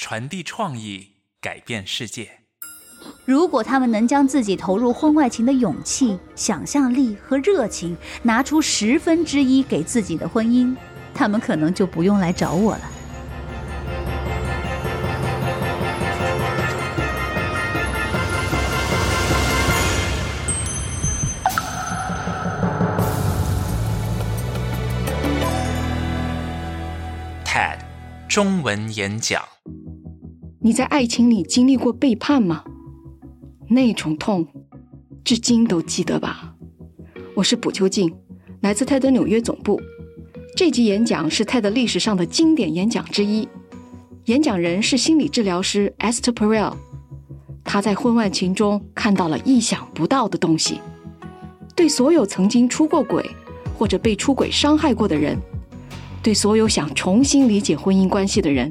传递创意，改变世界。如果他们能将自己投入婚外情的勇气、想象力和热情拿出十分之一给自己的婚姻，他们可能就不用来找我了。TED 中文演讲。你在爱情里经历过背叛吗？那种痛，至今都记得吧？我是卜秋静，来自泰德纽约总部。这集演讲是泰德历史上的经典演讲之一。演讲人是心理治疗师 Esther Perel。他在婚外情中看到了意想不到的东西。对所有曾经出过轨或者被出轨伤害过的人，对所有想重新理解婚姻关系的人，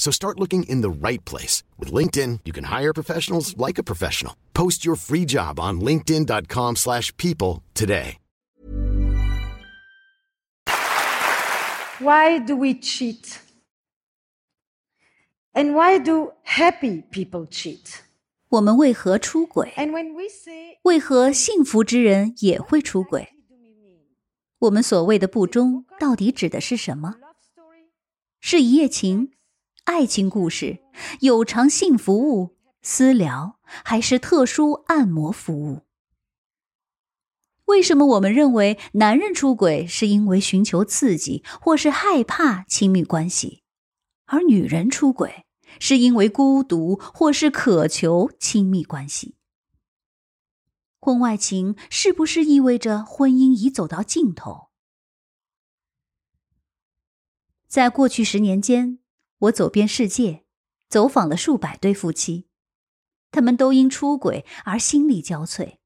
So start looking in the right place. With LinkedIn, you can hire professionals like a professional. Post your free job on linkedin.com/people slash people today. Why do we cheat? And why do happy people cheat? 我们为何出轨？ And when we say 为何幸福之人也会出轨？我们所谓的不忠，到底指的是什么？ love story, 是一夜情、 爱情故事、有偿性服务、私聊，还是特殊按摩服务？为什么我们认为男人出轨是因为寻求刺激，或是害怕亲密关系，而女人出轨是因为孤独，或是渴求亲密关系？婚外情是不是意味着婚姻已走到尽头？在过去十年间，我走遍世界，走访了数百对夫妻，他们都因出轨而心力交瘁。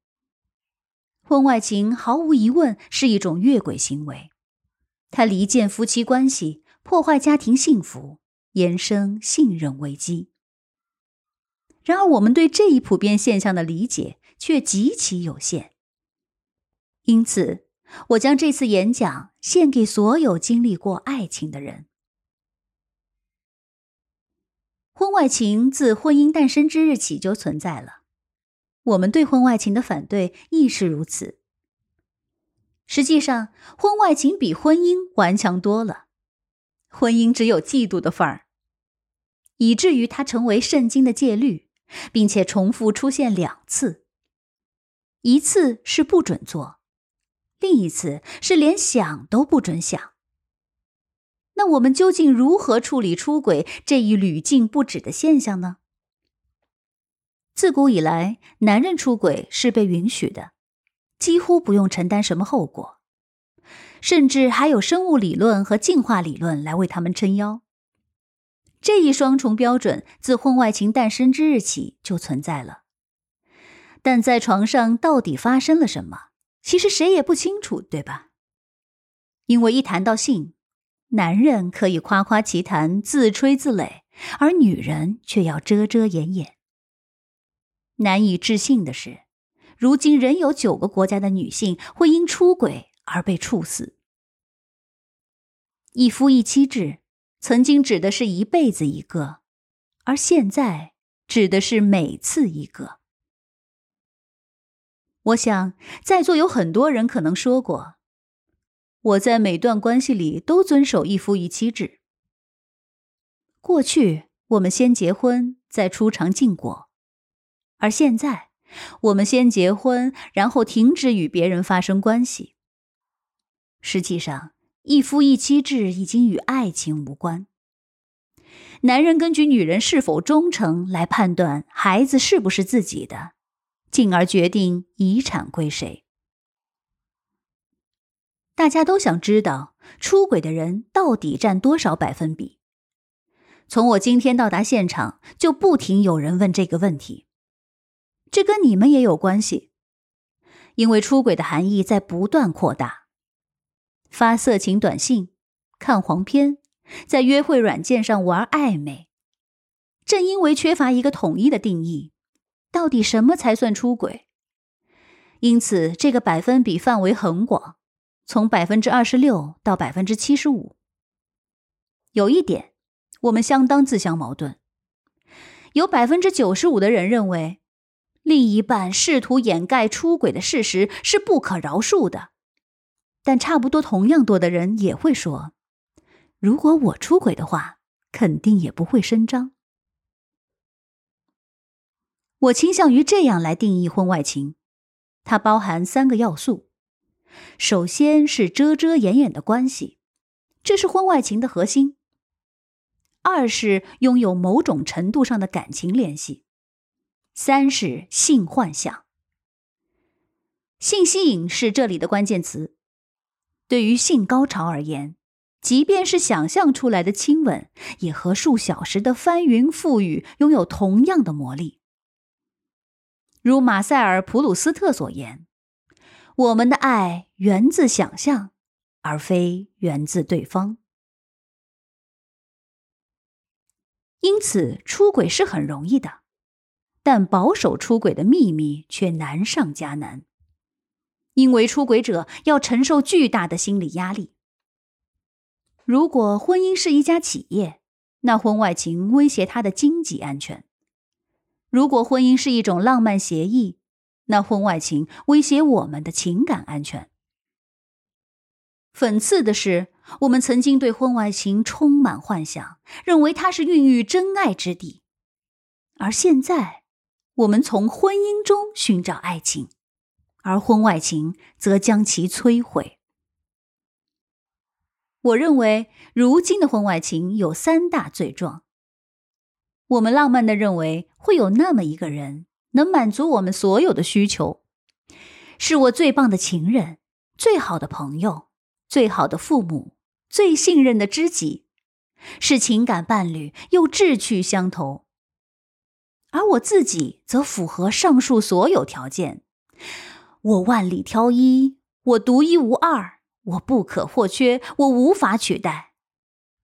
婚外情毫无疑问是一种越轨行为，它离间夫妻关系，破坏家庭幸福，延伸信任危机。然而，我们对这一普遍现象的理解却极其有限。因此，我将这次演讲献给所有经历过爱情的人。婚外情自婚姻诞生之日起就存在了，我们对婚外情的反对亦是如此。实际上，婚外情比婚姻顽强多了，婚姻只有嫉妒的份儿，以至于它成为圣经的戒律，并且重复出现两次。一次是不准做，另一次是连想都不准想。那我们究竟如何处理出轨这一屡禁不止的现象呢？自古以来，男人出轨是被允许的，几乎不用承担什么后果，甚至还有生物理论和进化理论来为他们撑腰。这一双重标准自婚外情诞生之日起就存在了。但在床上到底发生了什么，其实谁也不清楚，对吧？因为一谈到性，男人可以夸夸其谈、自吹自擂，而女人却要遮遮掩掩。难以置信的是，如今仍有九个国家的女性会因出轨而被处死。一夫一妻制曾经指的是一辈子一个，而现在指的是每次一个。我想，在座有很多人可能说过，我在每段关系里都遵守一夫一妻制。过去我们先结婚再出尝禁果，而现在我们先结婚，然后停止与别人发生关系。实际上，一夫一妻制已经与爱情无关。男人根据女人是否忠诚来判断孩子是不是自己的，进而决定遗产归谁。大家都想知道出轨的人到底占多少百分比。从我今天到达现场，就不停有人问这个问题。这跟你们也有关系，因为出轨的含义在不断扩大。发色情短信，看黄片，在约会软件上玩暧昧。正因为缺乏一个统一的定义，到底什么才算出轨？因此，这个百分比范围很广。从百分之二十六到百分之七十五，有一点我们相当自相矛盾。有百分之九十五的人认为，另一半试图掩盖出轨的事实是不可饶恕的，但差不多同样多的人也会说，如果我出轨的话，肯定也不会声张。我倾向于这样来定义婚外情，它包含三个要素。首先是遮遮掩掩的关系，这是婚外情的核心。二是拥有某种程度上的感情联系，三是性幻想。性吸引是这里的关键词。对于性高潮而言，即便是想象出来的亲吻，也和数小时的翻云覆雨拥有同样的魔力。如马塞尔·普鲁斯特所言。我们的爱源自想象，而非源自对方。因此，出轨是很容易的，但保守出轨的秘密却难上加难，因为出轨者要承受巨大的心理压力。如果婚姻是一家企业，那婚外情威胁他的经济安全；如果婚姻是一种浪漫协议，那婚外情威胁我们的情感安全。讽刺的是，我们曾经对婚外情充满幻想，认为它是孕育真爱之地，而现在，我们从婚姻中寻找爱情，而婚外情则将其摧毁。我认为，如今的婚外情有三大罪状。我们浪漫的认为，会有那么一个人。能满足我们所有的需求，是我最棒的情人、最好的朋友、最好的父母、最信任的知己，是情感伴侣又志趣相投。而我自己则符合上述所有条件：我万里挑一，我独一无二，我不可或缺，我无法取代，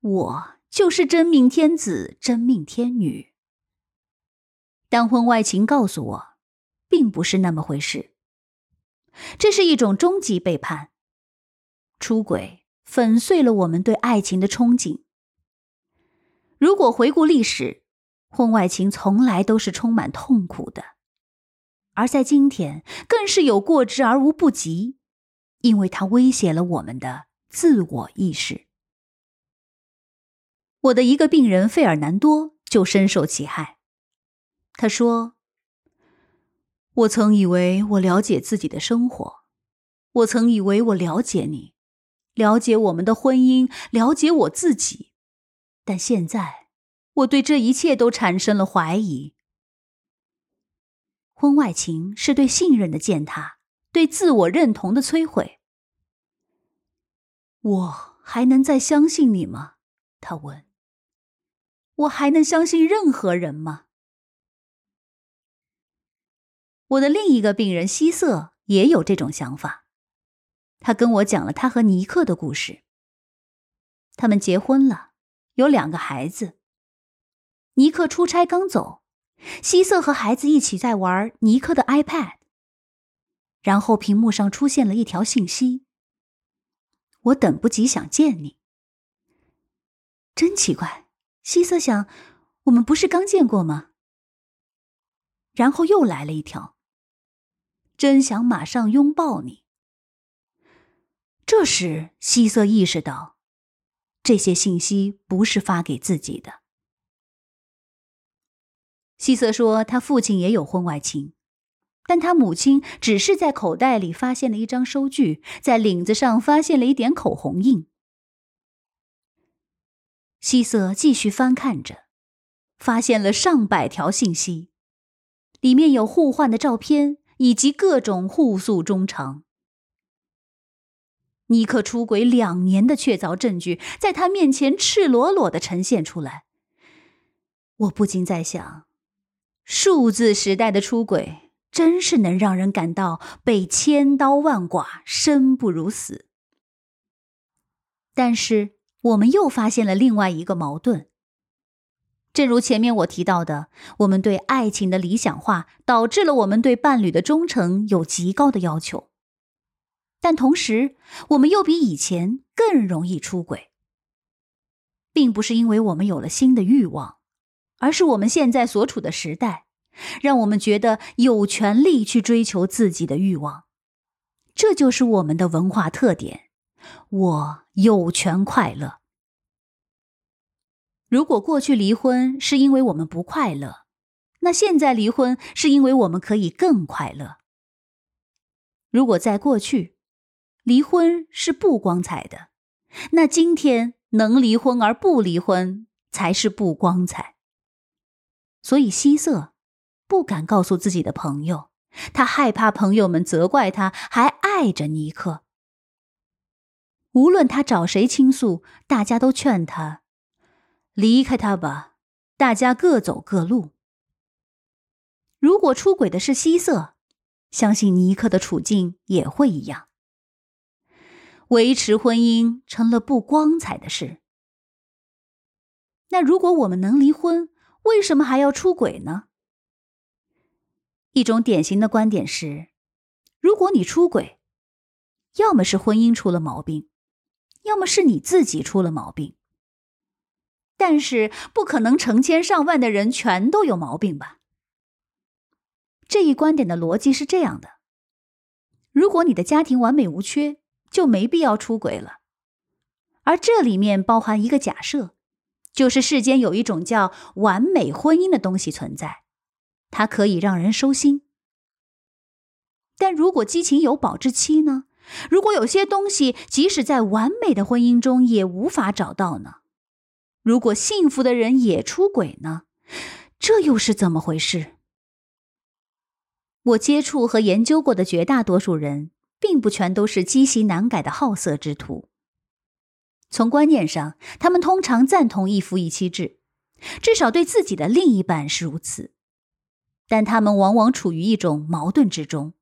我就是真命天子、真命天女。但婚外情告诉我，并不是那么回事。这是一种终极背叛。出轨粉碎了我们对爱情的憧憬。如果回顾历史，婚外情从来都是充满痛苦的，而在今天更是有过之而无不及，因为它威胁了我们的自我意识。我的一个病人费尔南多就深受其害。他说：“我曾以为我了解自己的生活，我曾以为我了解你，了解我们的婚姻，了解我自己。但现在，我对这一切都产生了怀疑。婚外情是对信任的践踏，对自我认同的摧毁。我还能再相信你吗？”他问。“我还能相信任何人吗？”我的另一个病人希瑟也有这种想法，他跟我讲了他和尼克的故事。他们结婚了，有两个孩子。尼克出差刚走，希瑟和孩子一起在玩尼克的 iPad，然后屏幕上出现了一条信息：“我等不及想见你。”真奇怪，希瑟想，我们不是刚见过吗？然后又来了一条。真想马上拥抱你。这时，希瑟意识到，这些信息不是发给自己的。希瑟说，他父亲也有婚外情，但他母亲只是在口袋里发现了一张收据，在领子上发现了一点口红印。希瑟继续翻看着，发现了上百条信息，里面有互换的照片以及各种互诉衷肠。尼克出轨两年的确凿证据在他面前赤裸裸的呈现出来。我不禁在想，数字时代的出轨真是能让人感到被千刀万剐、生不如死。但是，我们又发现了另外一个矛盾。正如前面我提到的，我们对爱情的理想化导致了我们对伴侣的忠诚有极高的要求。但同时，我们又比以前更容易出轨，并不是因为我们有了新的欲望，而是我们现在所处的时代，让我们觉得有权利去追求自己的欲望。这就是我们的文化特点。我有权快乐。如果过去离婚是因为我们不快乐，那现在离婚是因为我们可以更快乐。如果在过去，离婚是不光彩的，那今天能离婚而不离婚才是不光彩。所以希瑟不敢告诉自己的朋友，他害怕朋友们责怪他还爱着尼克。无论他找谁倾诉，大家都劝他离开他吧，大家各走各路。如果出轨的是希瑟，相信尼克的处境也会一样。维持婚姻成了不光彩的事。那如果我们能离婚，为什么还要出轨呢？一种典型的观点是：如果你出轨，要么是婚姻出了毛病，要么是你自己出了毛病。但是不可能成千上万的人全都有毛病吧？这一观点的逻辑是这样的：如果你的家庭完美无缺。就没必要出轨了，而这里面包含一个假设，就是世间有一种叫完美婚姻的东西存在，它可以让人收心。但如果激情有保质期呢？如果有些东西即使在完美的婚姻中也无法找到呢？如果幸福的人也出轨呢？这又是怎么回事？我接触和研究过的绝大多数人。并不全都是积习难改的好色之徒。从观念上，他们通常赞同一夫一妻制，至少对自己的另一半是如此。但他们往往处于一种矛盾之中，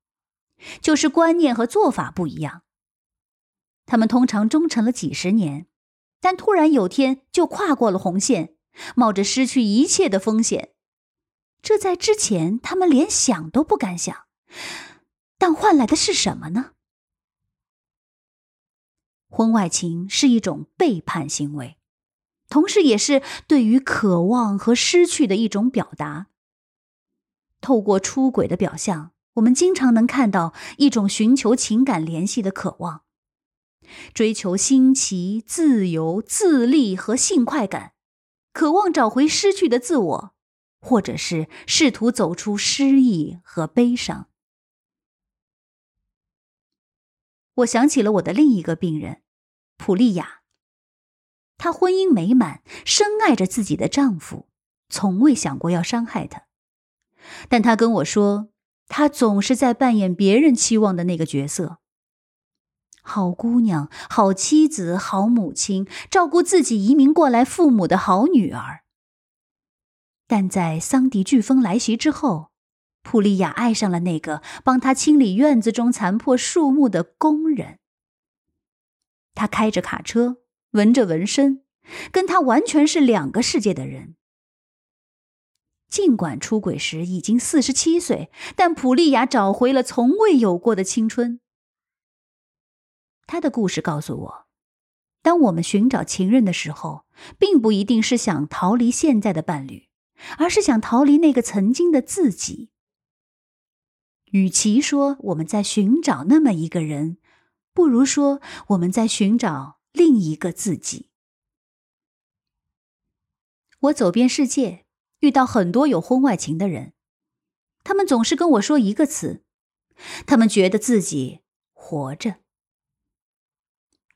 就是观念和做法不一样。他们通常忠诚了几十年，但突然有天就跨过了红线，冒着失去一切的风险。这在之前他们连想都不敢想。但换来的是什么呢？婚外情是一种背叛行为，同时也是对于渴望和失去的一种表达。透过出轨的表象，我们经常能看到一种寻求情感联系的渴望，追求新奇、自由、自立和性快感，渴望找回失去的自我，或者是试图走出失意和悲伤。我想起了我的另一个病人，普利亚。她婚姻美满，深爱着自己的丈夫，从未想过要伤害他。但她跟我说，她总是在扮演别人期望的那个角色：好姑娘、好妻子、好母亲，照顾自己移民过来父母的好女儿。但在桑迪飓风来袭之后，普利亚爱上了那个帮他清理院子中残破树木的工人。他开着卡车，纹着纹身，跟他完全是两个世界的人。尽管出轨时已经四十七岁，但普利亚找回了从未有过的青春。他的故事告诉我，当我们寻找情人的时候，并不一定是想逃离现在的伴侣，而是想逃离那个曾经的自己。与其说我们在寻找那么一个人，不如说我们在寻找另一个自己。我走遍世界，遇到很多有婚外情的人，他们总是跟我说一个词：他们觉得自己活着。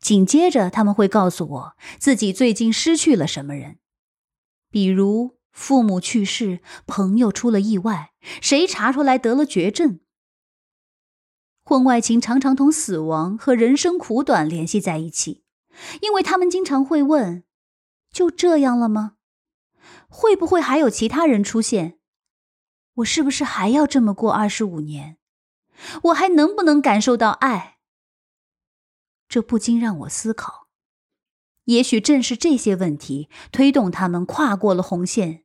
紧接着，他们会告诉我自己最近失去了什么人，比如父母去世、朋友出了意外、谁查出来得了绝症。婚外情常常同死亡和人生苦短联系在一起，因为他们经常会问：“就这样了吗？会不会还有其他人出现？我是不是还要这么过二十五年？我还能不能感受到爱？”这不禁让我思考，也许正是这些问题推动他们跨过了红线。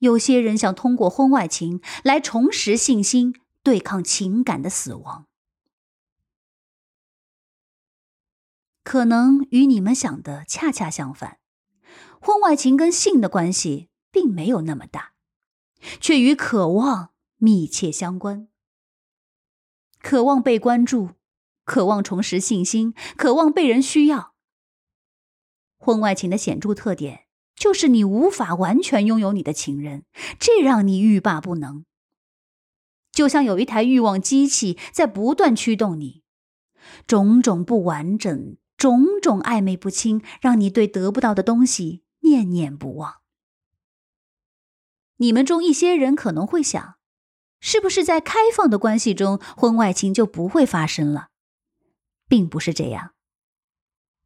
有些人想通过婚外情来重拾信心，对抗情感的死亡。可能与你们想的恰恰相反，婚外情跟性的关系并没有那么大，却与渴望密切相关。渴望被关注。渴望重拾信心，渴望被人需要。婚外情的显著特点就是你无法完全拥有你的情人，这让你欲罢不能。就像有一台欲望机器在不断驱动你，种种不完整，种种暧昧不清，让你对得不到的东西念念不忘。你们中一些人可能会想，是不是在开放的关系中，婚外情就不会发生了？并不是这样。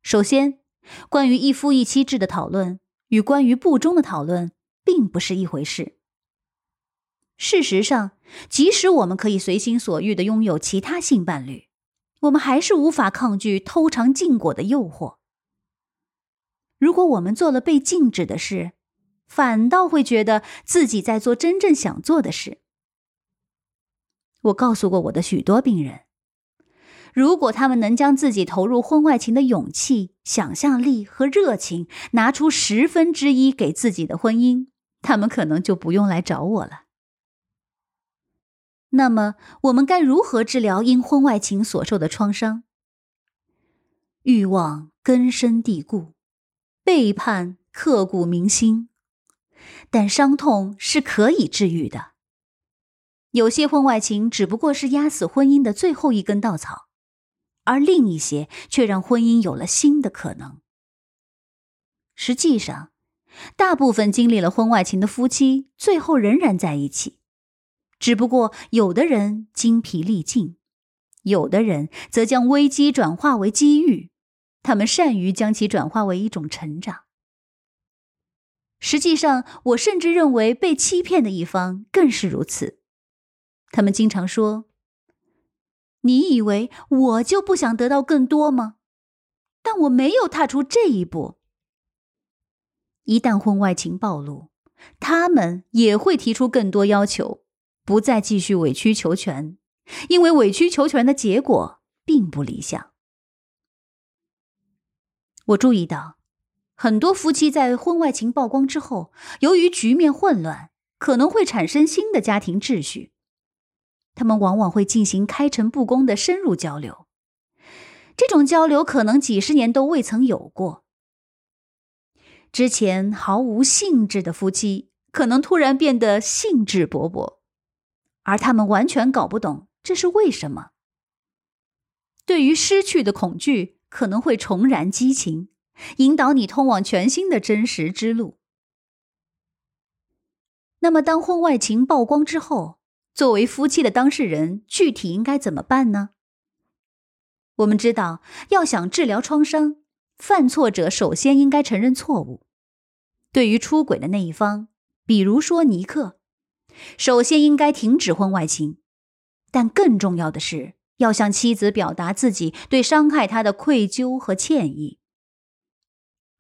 首先，关于一夫一妻制的讨论与关于不忠的讨论并不是一回事。事实上，即使我们可以随心所欲的拥有其他性伴侣，我们还是无法抗拒偷尝禁果的诱惑。如果我们做了被禁止的事，反倒会觉得自己在做真正想做的事。我告诉过我的许多病人。如果他们能将自己投入婚外情的勇气、想象力和热情拿出十分之一给自己的婚姻，他们可能就不用来找我了。那么，我们该如何治疗因婚外情所受的创伤？欲望根深蒂固，背叛刻骨铭心，但伤痛是可以治愈的。有些婚外情只不过是压死婚姻的最后一根稻草。而另一些却让婚姻有了新的可能。实际上，大部分经历了婚外情的夫妻最后仍然在一起，只不过有的人精疲力尽，有的人则将危机转化为机遇。他们善于将其转化为一种成长。实际上，我甚至认为被欺骗的一方更是如此。他们经常说。你以为我就不想得到更多吗？但我没有踏出这一步。一旦婚外情暴露，他们也会提出更多要求，不再继续委曲求全，因为委曲求全的结果并不理想。我注意到，很多夫妻在婚外情曝光之后，由于局面混乱，可能会产生新的家庭秩序。他们往往会进行开诚布公的深入交流，这种交流可能几十年都未曾有过。之前毫无兴致的夫妻，可能突然变得兴致勃勃，而他们完全搞不懂这是为什么。对于失去的恐惧，可能会重燃激情，引导你通往全新的真实之路。那么，当婚外情曝光之后，作为夫妻的当事人，具体应该怎么办呢？我们知道，要想治疗创伤，犯错者首先应该承认错误。对于出轨的那一方，比如说尼克，首先应该停止婚外情，但更重要的是要向妻子表达自己对伤害他的愧疚和歉意。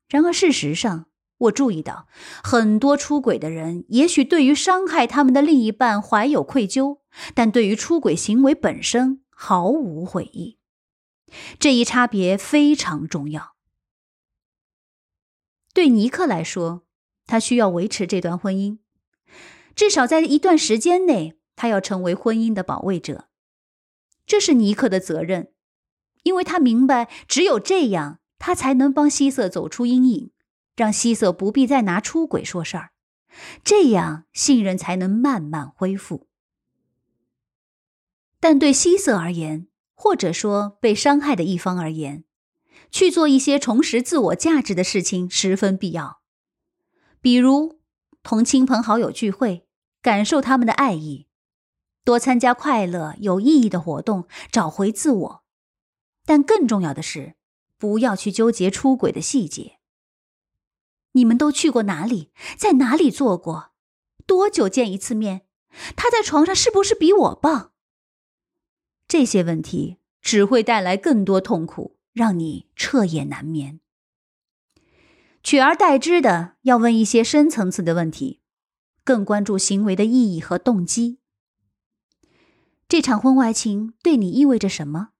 然而，事实上，我注意到，很多出轨的人也许对于伤害他们的另一半怀有愧疚，但对于出轨行为本身毫无悔意。这一差别非常重要。对尼克来说，他需要维持这段婚姻，至少在一段时间内，他要成为婚姻的保卫者。这是尼克的责任，因为他明白，只有这样，他才能帮希瑟走出阴影。让希瑟不必再拿出轨说事儿，这样信任才能慢慢恢复。但对希瑟而言，或者说被伤害的一方而言，去做一些重拾自我价值的事情十分必要，比如同亲朋好友聚会，感受他们的爱意；多参加快乐有意义的活动，找回自我。但更重要的是，不要去纠结出轨的细节。你们都去过哪里？在哪里做过？多久见一次面？他在床上是不是比我棒？这些问题只会带来更多痛苦，让你彻夜难眠。取而代之的，要问一些深层次的问题，更关注行为的意义和动机。这场婚外情对你意味着什么？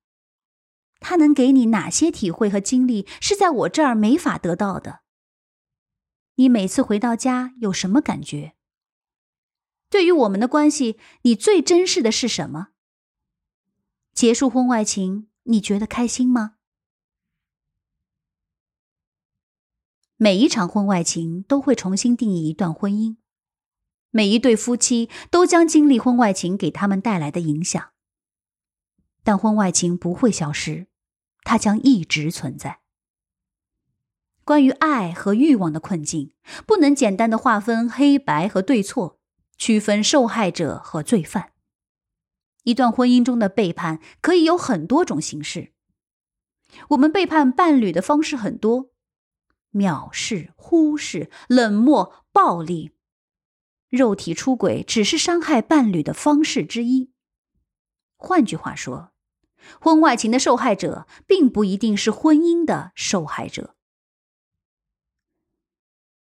它能给你哪些体会和经历是在我这儿没法得到的？你每次回到家有什么感觉？对于我们的关系，你最珍视的是什么？结束婚外情，你觉得开心吗？每一场婚外情都会重新定义一段婚姻，每一对夫妻都将经历婚外情给他们带来的影响。但婚外情不会消失，它将一直存在。关于爱和欲望的困境，不能简单的划分黑白和对错，区分受害者和罪犯。一段婚姻中的背叛可以有很多种形式。我们背叛伴侣的方式很多：藐视、忽视、冷漠、暴力。肉体出轨只是伤害伴侣的方式之一。换句话说，婚外情的受害者并不一定是婚姻的受害者。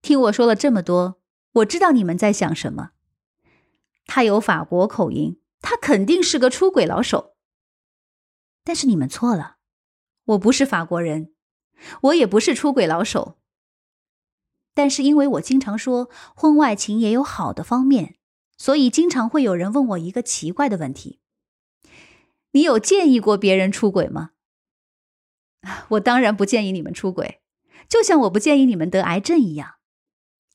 听我说了这么多，我知道你们在想什么。他有法国口音，他肯定是个出轨老手。但是你们错了，我不是法国人，我也不是出轨老手。但是因为我经常说婚外情也有好的方面，所以经常会有人问我一个奇怪的问题：你有建议过别人出轨吗？我当然不建议你们出轨，就像我不建议你们得癌症一样。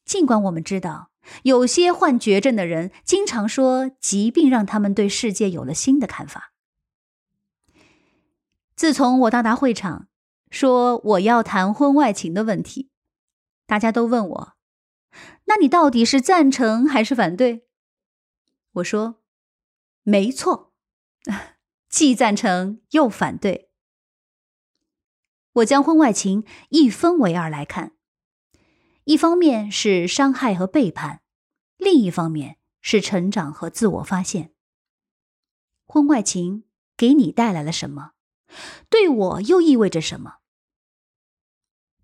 尽管我们知道，有些患绝症的人经常说疾病让他们对世界有了新的看法。自从我到达会场，说我要谈婚外情的问题，大家都问我：“那你到底是赞成还是反对？”我说：“没错，既赞成又反对。”我将婚外情一分为二来看。一方面是伤害和背叛，另一方面是成长和自我发现。婚外情给你带来了什么？对我又意味着什么？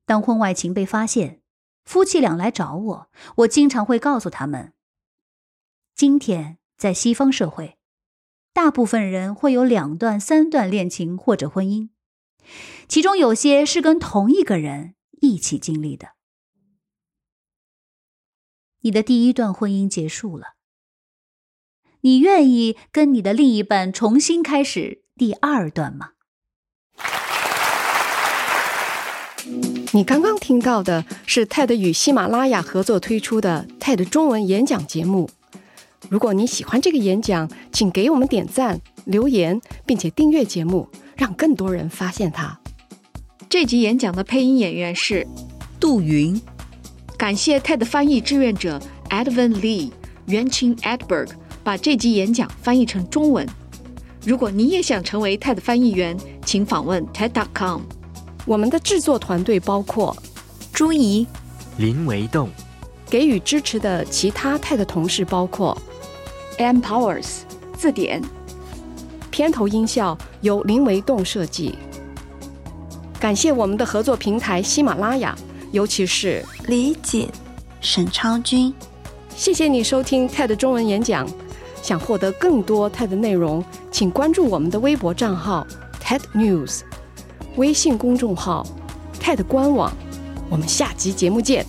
当婚外情被发现，夫妻俩来找我，我经常会告诉他们：今天在西方社会，大部分人会有两段、三段恋情或者婚姻，其中有些是跟同一个人一起经历的。你的第一段婚姻结束了，你愿意跟你的另一半重新开始第二段吗？你刚刚听到的是 TED 与喜马拉雅合作推出的 TED 中文演讲节目。如果你喜欢这个演讲，请给我们点赞、留言，并且订阅节目，让更多人发现它。这集演讲的配音演员是杜云。感谢 TED 翻译志愿者 Edwin Lee、袁清 Edberg 把这集演讲翻译成中文。如果你也想成为 TED 翻译员，请访问 TED.com。我们的制作团队包括朱怡、林维栋。给予支持的其他 TED 同事包括 M Powers 字典。片头音效由林维栋设计。感谢我们的合作平台喜马拉雅。尤其是李锦、沈超君，谢谢你收听 TED 中文演讲。想获得更多 TED 内容，请关注我们的微博账号 TED News，微信公众号 TED 官网。我们下集节目见。